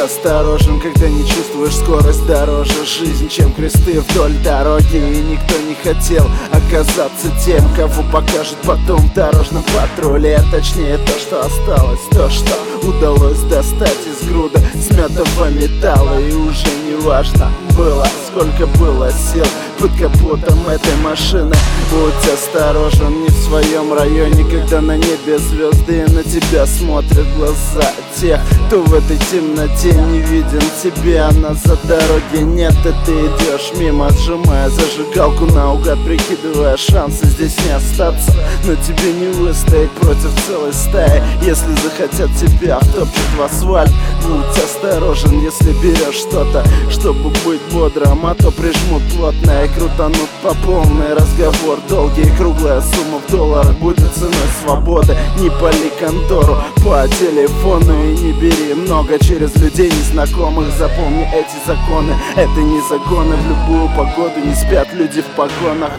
осторожен, когда не чувствуешь скорость дороже Жизнь, чем кресты вдоль дороги. И никто не хотел оказаться тем, кого покажут потом в дорожном патруле. А Точнее то, что осталось, то, что удалось достать из груда Смятого металла. И уже не важно было, сколько было сил. Под капотом этой машины Будь осторожен, не в своем районе Когда на небе звезды на тебя смотрят глаза Тех, кто в этой темноте не виден тебе. А на за дороги нет, и ты идешь мимо Сжимая зажигалку наугад, прикидывая шансы здесь не остаться. Но тебе не выстоять против целой стаи. Если захотят тебя втопчут в асфальт. Будь осторожен, если берешь что-то Чтобы быть бодрым, а то прижмут плотно и крутанут по полной Разговор. Долгий, круглая сумма в долларах Будет ценой свободы. Не пали контору по телефону И не бери. Много через людей незнакомых Запомни эти законы, это не загоны В любую погоду не спят люди в погонах.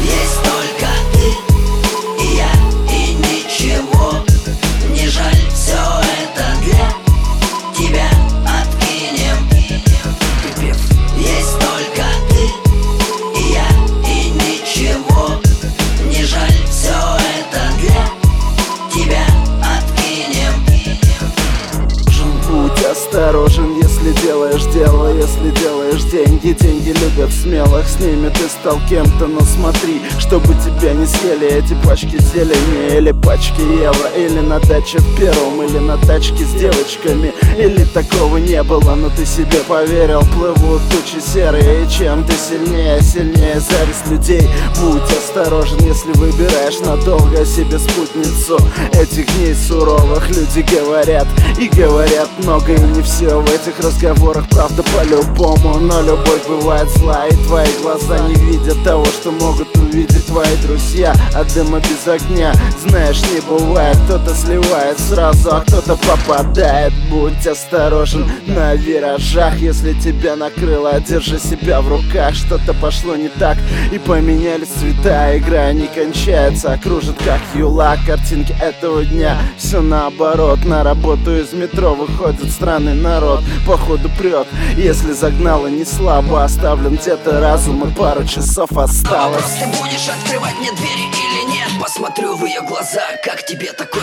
Есть осторожен, если делаешь дело Если делаешь деньги, деньги любят смелых С ними ты стал кем-то, но смотри Чтобы тебя не съели эти пачки зелени Или пачки евро. Или на даче в первом, или на тачке с девочками. Или такого не было, но ты себе поверил. Плывут тучи серые, и чем ты сильнее Сильнее зависть людей. Будь осторожен, если выбираешь надолго себе спутницу. Этих дней суровых люди говорят И говорят много, и не все в этих разговорах Правда по-любому, но любовь бывает зла И твои глаза не видят того, что могут увидеть твои друзья. От дыма без огня, знаешь, не бывает. Кто-то сливает сразу, а кто-то попадает. Будь осторожен на виражах Если тебя накрыло, держи себя в руках. Что-то пошло не так и поменялись цвета Игра не кончается, кружит как юла Картинки этого дня, все наоборот На работу из метро выходит странный народ. Походу прет, если загнало не слабо. Оставлен где-то разум и пару часов осталось. Вопрос, ты будешь открывать мне двери или нет? Посмотрю в ее глаза, как тебе только